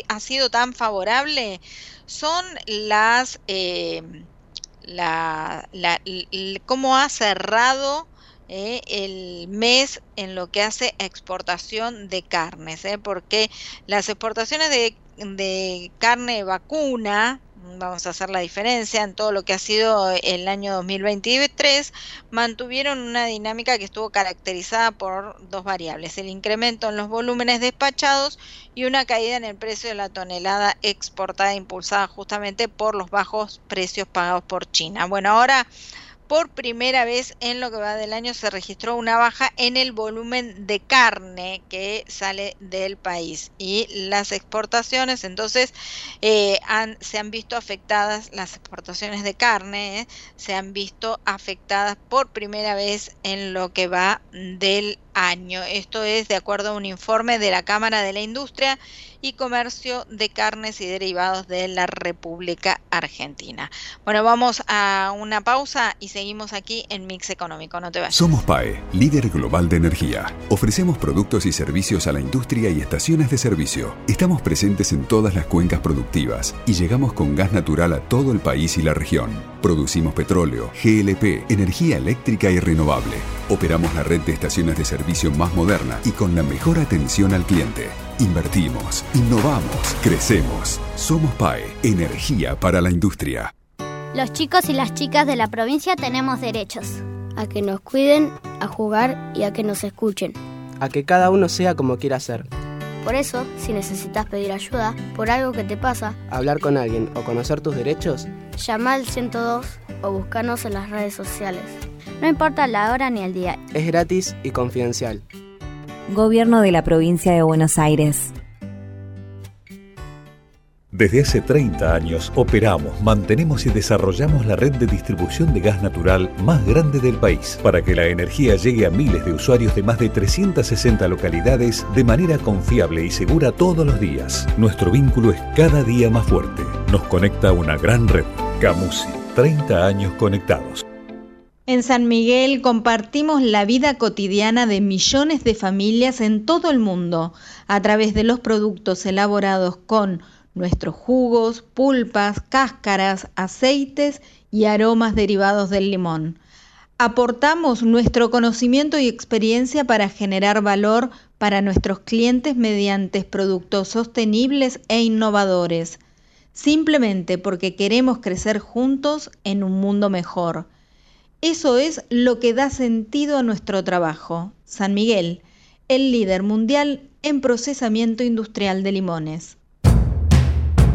[SPEAKER 2] ha sido tan favorable son las eh, cómo ha cerrado eh, el mes en lo que hace exportación de carnes, porque las exportaciones de carne vacuna vamos a hacer la diferencia en todo lo que ha sido el año 2023, mantuvieron una dinámica que estuvo caracterizada por dos variables, el incremento en los volúmenes despachados y una caída en el precio de la tonelada exportada impulsada justamente por los bajos precios pagados por China. Bueno, ahora por primera vez en lo que va del año se registró una baja en el volumen de carne que sale del país y las exportaciones. Entonces eh, se han visto afectadas las exportaciones de carne eh, se han visto afectadas por primera vez en lo que va del año. Esto es de acuerdo a un informe de la Cámara de la Industria y Comercio de Carnes y Derivados de la República Argentina. Bueno, vamos a una pausa y seguimos aquí en Mix Económico. No te vayas.
[SPEAKER 12] Somos PAE, líder global de energía. Ofrecemos productos y servicios a la industria y estaciones de servicio. Estamos presentes en todas las cuencas productivas y llegamos con gas natural a todo el país y la región. Producimos petróleo, GLP, energía eléctrica y renovable. Operamos la red de estaciones de servicio servicio más moderna y con la mejor atención al cliente. Invertimos, innovamos, crecemos. Somos PAE, energía para la industria.
[SPEAKER 3] Los chicos y las chicas de la provincia tenemos derechos a que nos cuiden, a jugar y a que nos escuchen.
[SPEAKER 4] A que cada uno sea como quiera ser.
[SPEAKER 3] Por eso, si necesitas pedir ayuda por algo que te pasa,
[SPEAKER 4] hablar con alguien o conocer tus derechos,
[SPEAKER 3] llama al 102 o búscanos en las redes sociales. No importa la hora ni el día.
[SPEAKER 4] Es gratis y confidencial.
[SPEAKER 13] Gobierno de la provincia de Buenos Aires.
[SPEAKER 5] Desde hace 30 años operamos, mantenemos y desarrollamos la red de distribución de gas natural más grande del país para que la energía llegue a miles de usuarios de más de 360 localidades de manera confiable y segura todos los días. Nuestro vínculo es cada día más fuerte. Nos conecta una gran red. Camusi, 30 años conectados.
[SPEAKER 2] En San Miguel compartimos la vida cotidiana de millones de familias en todo el mundo a través de los productos elaborados con nuestros jugos, pulpas, cáscaras, aceites y aromas derivados del limón. Aportamos nuestro conocimiento y experiencia para generar valor para nuestros clientes mediante productos sostenibles e innovadores, simplemente porque queremos crecer juntos en un mundo mejor. Eso es lo que da sentido a nuestro trabajo. San Miguel, el líder mundial en procesamiento industrial de limones.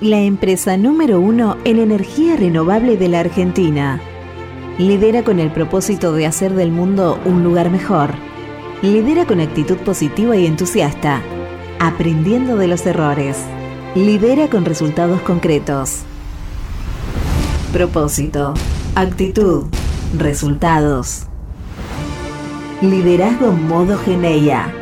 [SPEAKER 6] La empresa número uno en energía renovable de la Argentina. Lidera con el propósito de hacer del mundo un lugar mejor. Lidera con actitud positiva y entusiasta, aprendiendo de los errores. Lidera con resultados concretos. Propósito, actitud, resultados. Liderazgo modo Geneia.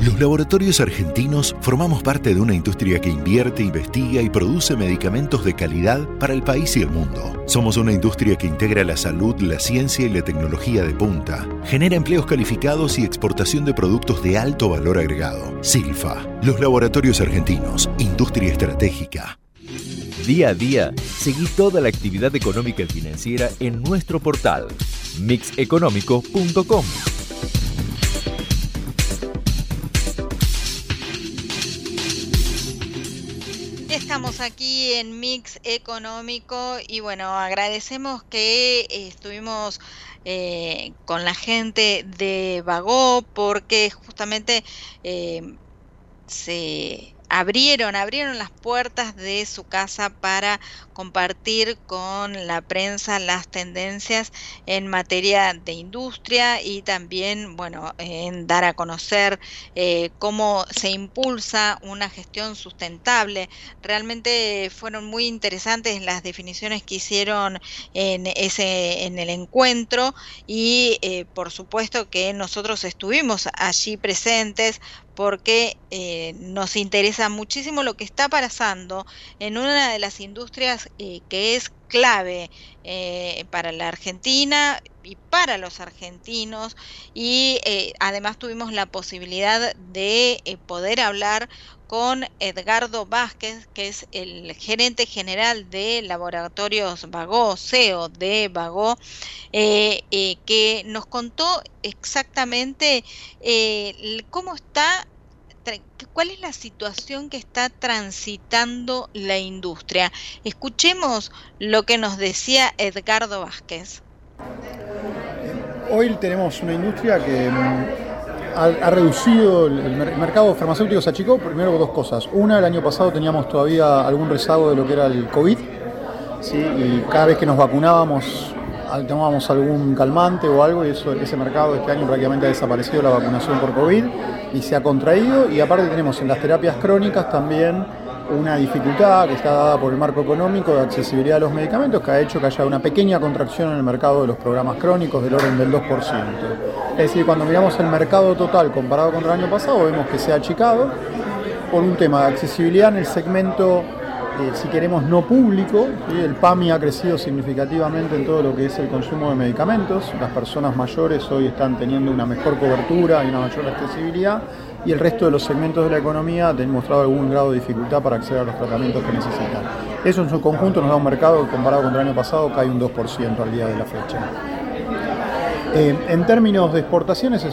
[SPEAKER 14] Los laboratorios argentinos formamos parte de una industria que invierte, investiga y produce medicamentos de calidad para el país y el mundo. Somos una industria que integra la salud, la ciencia y la tecnología de punta. Genera empleos calificados y exportación de productos de alto valor agregado. Silfa, los laboratorios argentinos, industria estratégica.
[SPEAKER 1] Día a día, seguí toda la actividad económica y financiera en nuestro portal mixeconómico.com.
[SPEAKER 2] en Mix Económico y bueno, agradecemos que eh, estuvimos eh, con la gente de Vagó porque justamente eh, se abrieron, abrieron las puertas de su casa para compartir con la prensa las tendencias en materia de industria y también, bueno, en dar a conocer eh, cómo se impulsa una gestión sustentable. Realmente fueron muy interesantes las definiciones que hicieron en ese en el encuentro y eh, por supuesto que nosotros estuvimos allí presentes porque eh, nos interesa muchísimo lo que está pasando en una de las industrias eh, que es clave eh, para la Argentina y para los argentinos. Y además tuvimos la posibilidad de poder hablar con Edgardo Vázquez, que es el gerente general de Laboratorios Vago, CEO de Vago, que nos contó exactamente cómo está cuál es la situación que está transitando la industria. Escuchemos lo que nos decía Edgardo Vázquez.
[SPEAKER 15] Hoy tenemos una industria que ha, reducido el, mercado farmacéutico, se achicó primero dos cosas. Una, el año pasado teníamos todavía algún rezago de lo que era el COVID, y cada vez que nos vacunábamos tomábamos algún calmante o algo y eso, ese mercado este año prácticamente ha desaparecido la vacunación por COVID y se ha contraído y aparte tenemos en las terapias crónicas también una dificultad que está dada por el marco económico de accesibilidad a los medicamentos que ha hecho que haya una pequeña contracción en el mercado de los programas crónicos del orden del 2%. Es decir, cuando miramos el mercado total comparado con el año pasado vemos que se ha achicado por un tema de accesibilidad en el segmento eh, si queremos, no público. El PAMI ha crecido significativamente en todo lo que es el consumo de medicamentos. Las personas mayores hoy están teniendo una mejor cobertura y una mayor accesibilidad. Y el resto de los segmentos de la economía han demostrado algún grado de dificultad para acceder a los tratamientos que necesitan. Eso en su conjunto nos da un mercado que comparado con el año pasado cae un 2% al día de la fecha. Eh, en términos de exportaciones,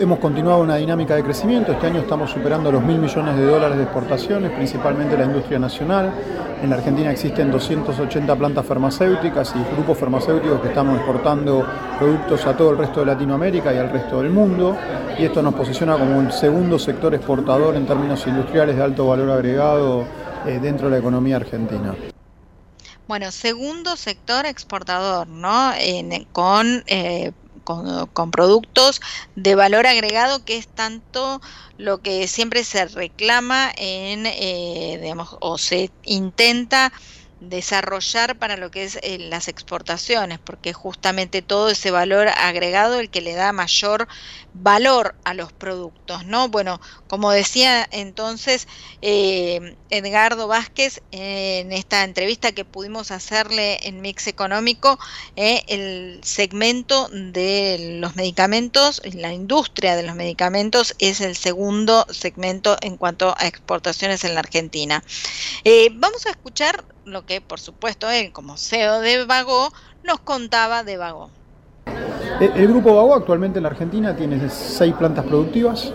[SPEAKER 15] hemos continuado una dinámica de crecimiento. Este año estamos superando los mil millones de dólares de exportaciones, principalmente la industria nacional. En la Argentina existen 280 plantas farmacéuticas y grupos farmacéuticos que estamos exportando productos a todo el resto de Latinoamérica y al resto del mundo. Y esto nos posiciona como un segundo sector exportador en términos industriales de alto valor agregado eh, dentro de la economía argentina.
[SPEAKER 2] Bueno, segundo sector exportador, ¿no? con eh, con, productos de valor agregado, que es tanto lo que siempre se reclama en, eh, digamos, o se intenta desarrollar para lo que es eh, las exportaciones, porque justamente todo ese valor agregado el que le da mayor valor a los productos, ¿no? Bueno, como decía entonces eh, Edgardo Vázquez en esta entrevista que pudimos hacerle en Mix Económico, eh, el segmento de los medicamentos, la industria de los medicamentos es el segundo segmento en cuanto a exportaciones en la Argentina. vamos a escuchar lo que por supuesto él como CEO de Vago nos contaba de Vago.
[SPEAKER 15] Eh, el grupo Vago actualmente en la Argentina tiene seis plantas productivas.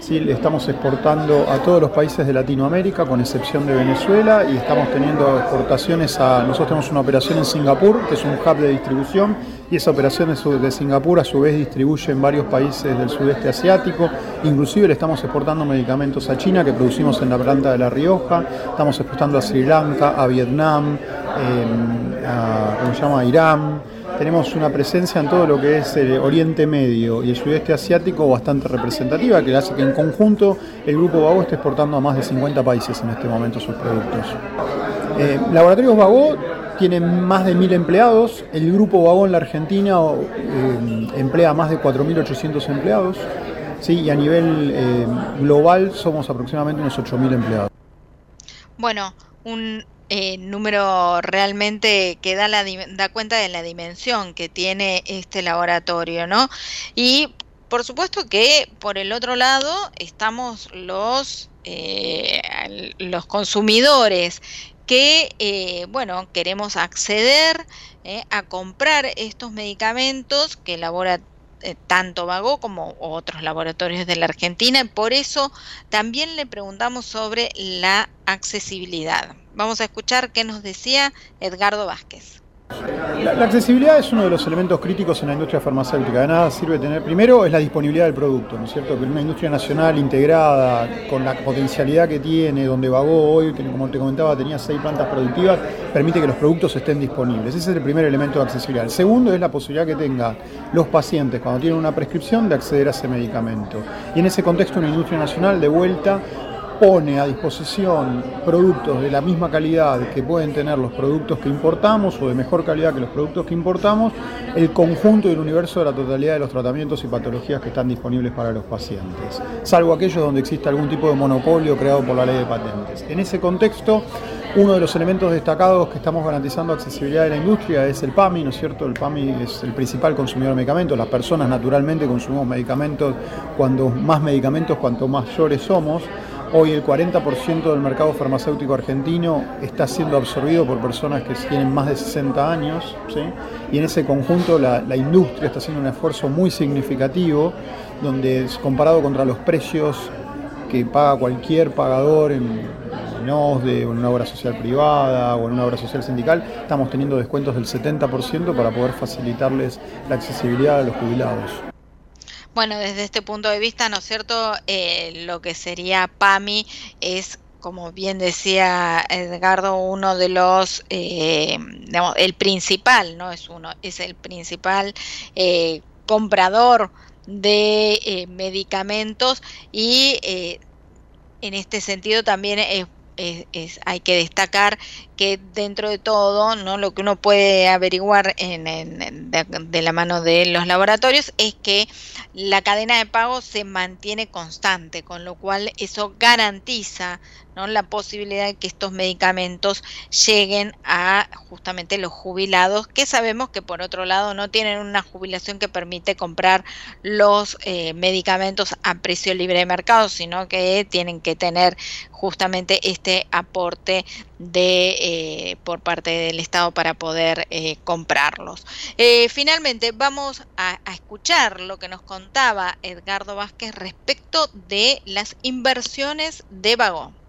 [SPEAKER 15] ¿sí? Estamos exportando a todos los países de Latinoamérica, con excepción de Venezuela, y estamos teniendo exportaciones a... Nosotros tenemos una operación en Singapur, que es un hub de distribución, y esa operación de Singapur a su vez distribuye en varios países del sudeste asiático. Inclusive le estamos exportando medicamentos a China, que producimos en la planta de La Rioja. Estamos exportando a Sri Lanka, a Vietnam, a, ¿cómo se llama? Irán tenemos una presencia en todo lo que es el Oriente Medio y el sudeste asiático bastante representativa, que hace que en conjunto el Grupo Vago esté exportando a más de 50 países en este momento sus productos. Eh, Laboratorios Vago tiene más de 1.000 empleados, el Grupo Vago en la Argentina eh, emplea más de 4.800 empleados, ¿sí? y a nivel eh, global somos aproximadamente unos 8.000 empleados.
[SPEAKER 2] Bueno, un eh, número realmente que da, la, da cuenta de la dimensión que tiene este laboratorio, ¿no? Y por supuesto que por el otro lado estamos los, eh, los consumidores que, eh, bueno, queremos acceder a comprar estos medicamentos que elabora tanto Vago como otros laboratorios de la Argentina. Por eso también le preguntamos sobre la accesibilidad. Vamos a escuchar qué nos decía Edgardo Vázquez.
[SPEAKER 15] La, accesibilidad es uno de los elementos críticos en la industria farmacéutica. De nada sirve tener, primero es la disponibilidad del producto, ¿no es cierto? Que una industria nacional integrada, con la potencialidad que tiene, donde Vagó hoy, como te comentaba tenía seis plantas productivas, permite que los productos estén disponibles. Ese es el primer elemento de accesibilidad. El segundo es la posibilidad que tengan los pacientes, cuando tienen una prescripción, de acceder a ese medicamento. Y en ese contexto, una industria nacional de vuelta pone a disposición productos de la misma calidad que pueden tener los productos que importamos o de mejor calidad que los productos que importamos, el conjunto del universo de la totalidad de los tratamientos y patologías que están disponibles para los pacientes, salvo aquellos donde existe algún tipo de monopolio creado por la ley de patentes. En ese contexto, uno de los elementos destacados que estamos garantizando accesibilidad de la industria es el PAMI, ¿no es cierto? El PAMI es el principal consumidor de medicamentos. Las personas naturalmente consumimos medicamentos, cuando más medicamentos, cuanto mayores somos. Hoy el 40% del mercado farmacéutico argentino está siendo absorbido por personas que tienen más de 60 años, y en ese conjunto la, industria está haciendo un esfuerzo muy significativo, donde comparado contra los precios que paga cualquier pagador en, en OSDE o en una obra social privada o en una obra social sindical, estamos teniendo descuentos del 70% para poder facilitarles la accesibilidad a los jubilados.
[SPEAKER 2] Bueno, desde este punto de vista, ¿no es cierto? Eh, lo que sería PAMI es como bien decía Edgardo, uno de los, eh, digamos, el principal, no es uno, es el principal eh, comprador de eh, medicamentos y en este sentido también es es, hay que destacar que dentro de todo, ¿no? lo que uno puede averiguar en, de, la mano de los laboratorios es que la cadena de pago se mantiene constante, con lo cual eso garantiza ¿no? la posibilidad de que estos medicamentos lleguen a justamente los jubilados, que sabemos que por otro lado no tienen una jubilación que permite comprar los eh, medicamentos a precio libre de mercado, sino que tienen que tener justamente este aporte de eh, por parte del Estado para poder eh, comprarlos. finalmente vamos a, a escuchar lo que nos contaba Edgardo Vázquez respecto de las inversiones de vagón.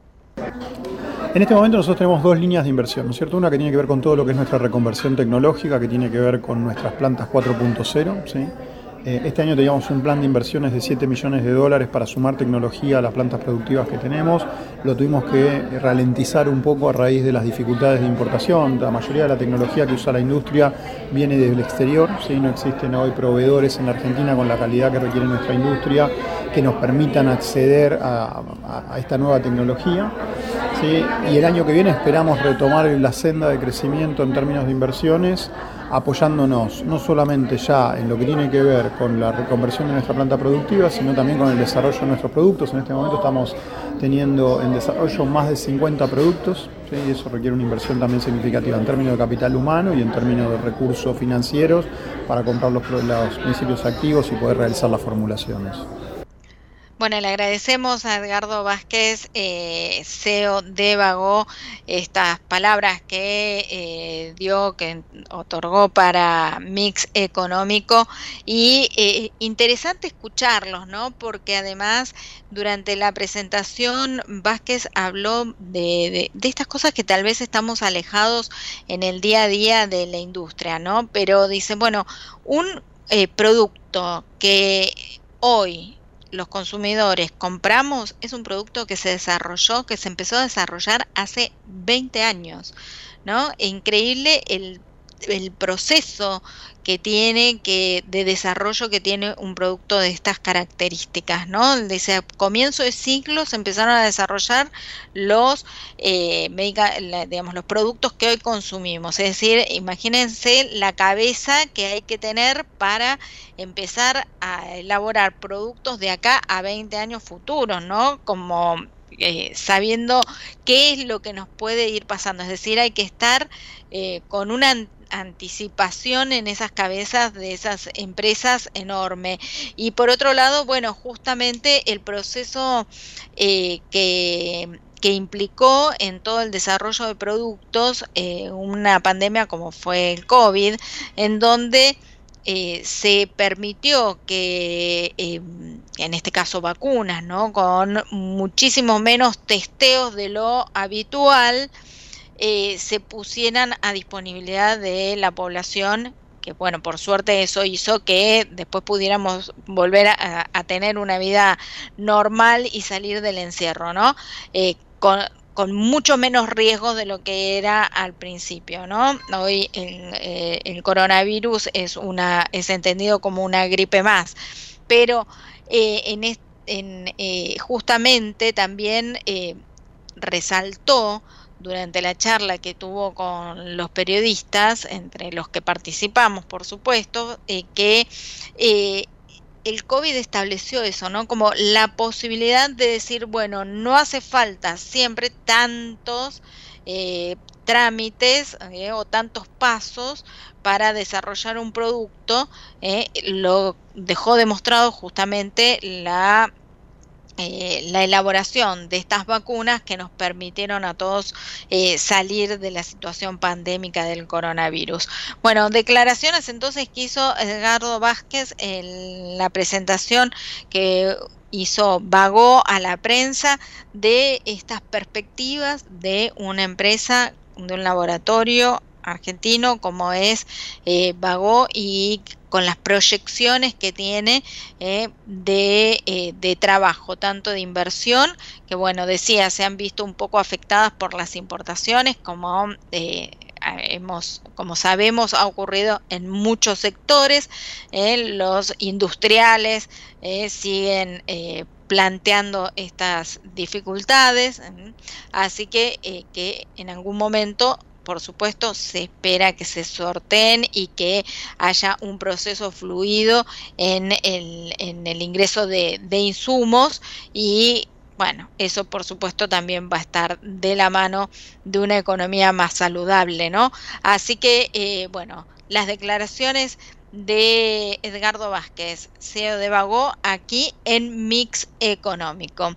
[SPEAKER 15] En este momento nosotros tenemos dos líneas de inversión, ¿no es cierto? Una que tiene que ver con todo lo que es nuestra reconversión tecnológica, que tiene que ver con nuestras plantas 4.0, ¿sí? Eh, este año teníamos un plan de inversiones de 7 millones de dólares para sumar tecnología a las plantas productivas que tenemos. Lo tuvimos que ralentizar un poco a raíz de las dificultades de importación. La mayoría de la tecnología que usa la industria viene del exterior. ¿sí? No existen hoy proveedores en Argentina con la calidad que requiere nuestra industria que nos permitan acceder a, esta nueva tecnología. Y el año que viene esperamos retomar la senda de crecimiento en términos de inversiones apoyándonos no solamente ya en lo que tiene que ver con la reconversión de nuestra planta productiva, sino también con el desarrollo de nuestros productos. En este momento estamos teniendo en desarrollo más de 50 productos y eso requiere una inversión también significativa en términos de capital humano y en términos de recursos financieros para comprar los, los principios activos y poder realizar las formulaciones.
[SPEAKER 2] Bueno, le agradecemos a Edgardo Vázquez, eh, CEO de Vago, estas palabras que eh, dio, que otorgó para Mix Económico y eh, interesante escucharlos, ¿no? Porque además durante la presentación Vázquez habló de, de, estas cosas que tal vez estamos alejados en el día a día de la industria, ¿no? Pero dice, bueno, un producto que hoy los consumidores compramos es un producto que se desarrolló, que se empezó a desarrollar hace 20 años, ¿no? Increíble el el proceso que tiene que de desarrollo que tiene un producto de estas características, ¿no? Desde a comienzo de siglo se empezaron a desarrollar los eh, digamos los productos que hoy consumimos, es decir, imagínense la cabeza que hay que tener para empezar a elaborar productos de acá a 20 años futuros, ¿no? Como eh, sabiendo qué es lo que nos puede ir pasando. Es decir, hay que estar eh, con una anticipación en esas cabezas de esas empresas enorme. Y por otro lado, bueno, justamente el proceso eh, que que implicó en todo el desarrollo de productos eh, una pandemia como fue el COVID, en donde eh, se permitió que, en este caso vacunas, ¿no? con muchísimo menos testeos de lo habitual, eh, se pusieran a disponibilidad de la población que bueno, por suerte eso hizo que después pudiéramos volver a, tener una vida normal y salir del encierro, ¿no? Eh, con, mucho menos riesgos de lo que era al principio, ¿no? Hoy el, eh, el coronavirus es una es entendido como una gripe más, pero en, en justamente también resaltó durante la charla que tuvo con los periodistas, entre los que participamos, por supuesto, eh, que eh, el COVID estableció eso, ¿no? Como la posibilidad de decir, bueno, no hace falta siempre tantos eh, trámites o tantos pasos para desarrollar un producto, lo dejó demostrado justamente la eh, la elaboración de estas vacunas que nos permitieron a todos eh, salir de la situación pandémica del coronavirus. Bueno, declaraciones entonces que hizo Edgardo Vázquez en la presentación que hizo vagó a la prensa de estas perspectivas de una empresa, de un laboratorio argentino como es eh, Vago y con las proyecciones que tiene eh, de, eh, de, trabajo, tanto de inversión, que bueno, decía, se han visto un poco afectadas por las importaciones, como eh, hemos, como sabemos, ha ocurrido en muchos sectores, los industriales siguen planteando estas dificultades, así que, que en algún momento por supuesto, se espera que se sorteen y que haya un proceso fluido en el, en el ingreso de, insumos y bueno, eso por supuesto también va a estar de la mano de una economía más saludable, ¿no? Así que, eh, bueno, las declaraciones de Edgardo Vázquez, CEO de Vago, aquí en Mix Económico.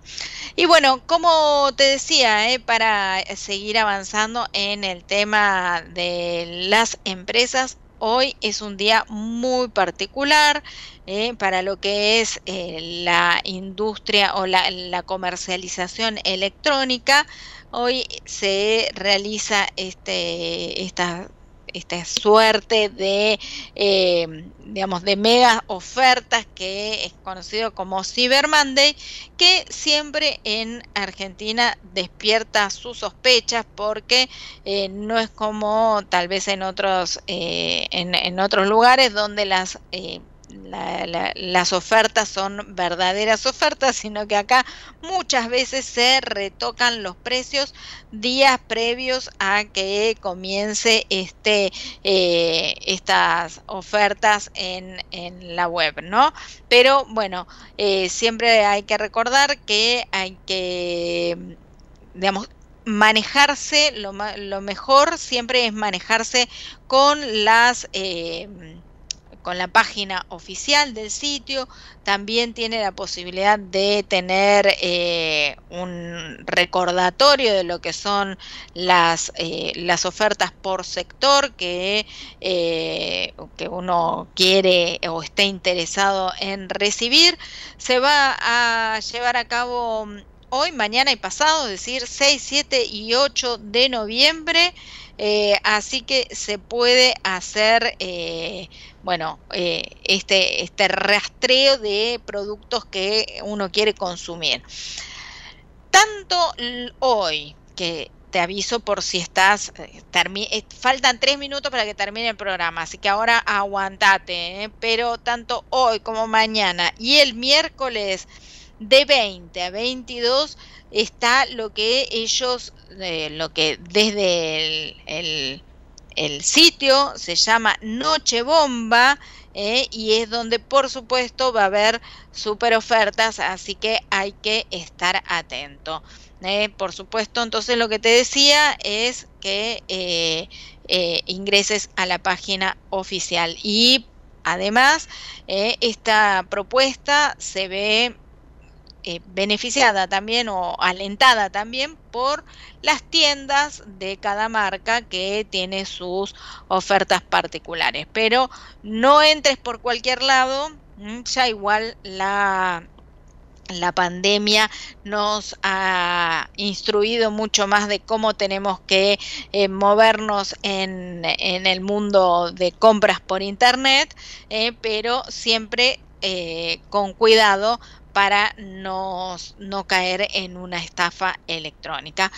[SPEAKER 2] Y bueno, como te decía, eh, para seguir avanzando en el tema de las empresas, hoy es un día muy particular eh, para lo que es eh, la industria o la, la comercialización electrónica. Hoy se realiza este, esta esta suerte de, eh, digamos, de mega ofertas que es conocido como Cyber Monday, que siempre en Argentina despierta sus sospechas porque eh, no es como tal vez en otros, eh, en, en, otros lugares donde las la, la, las ofertas son verdaderas ofertas, sino que acá muchas veces se retocan los precios días previos a que comience este eh, estas ofertas en, en, la web, ¿no? Pero bueno, eh, siempre hay que recordar que hay que, digamos, manejarse, lo, lo mejor siempre es manejarse con las... Eh, con la página oficial del sitio. También tiene la posibilidad de tener eh, un recordatorio de lo que son las, eh, las ofertas por sector que, eh, que uno quiere o esté interesado en recibir. Se va a llevar a cabo hoy, mañana y pasado, es decir, 6, 7 y 8 de noviembre. Eh, así que se puede hacer, eh, bueno, eh, este, este rastreo de productos que uno quiere consumir. Tanto hoy, que te aviso por si estás, faltan tres minutos para que termine el programa, así que ahora aguantate, pero tanto hoy como mañana y el miércoles de 20 a 22 está lo que ellos, eh, lo que desde el, el, sitio se llama Noche Bomba eh, y es donde por supuesto va a haber super ofertas, así que hay que estar atento. Eh, por supuesto, entonces lo que te decía es que eh, ingreses a la página oficial y además esta propuesta se ve eh, beneficiada también o alentada también por las tiendas de cada marca que tiene sus ofertas particulares. Pero no entres por cualquier lado, ya igual la, la pandemia nos ha instruido mucho más de cómo tenemos que eh, movernos en, en, el mundo de compras por internet, eh, pero siempre con cuidado para no, no, caer en una estafa electrónica.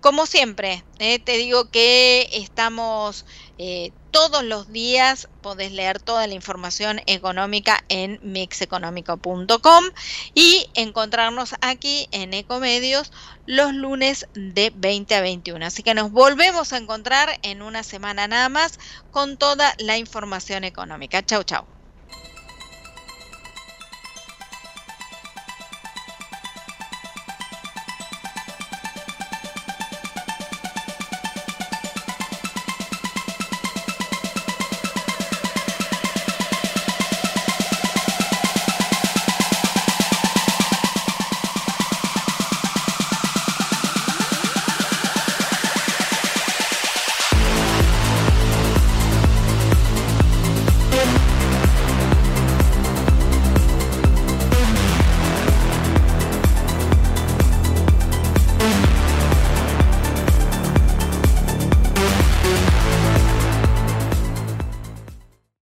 [SPEAKER 2] Como siempre, eh, te digo que estamos eh, todos los días, podés leer toda la información económica en mixeconómico.com y encontrarnos aquí en Ecomedios los lunes de 20 a 21. Así que nos volvemos a encontrar en una semana nada más con toda la información económica. Chau, chau.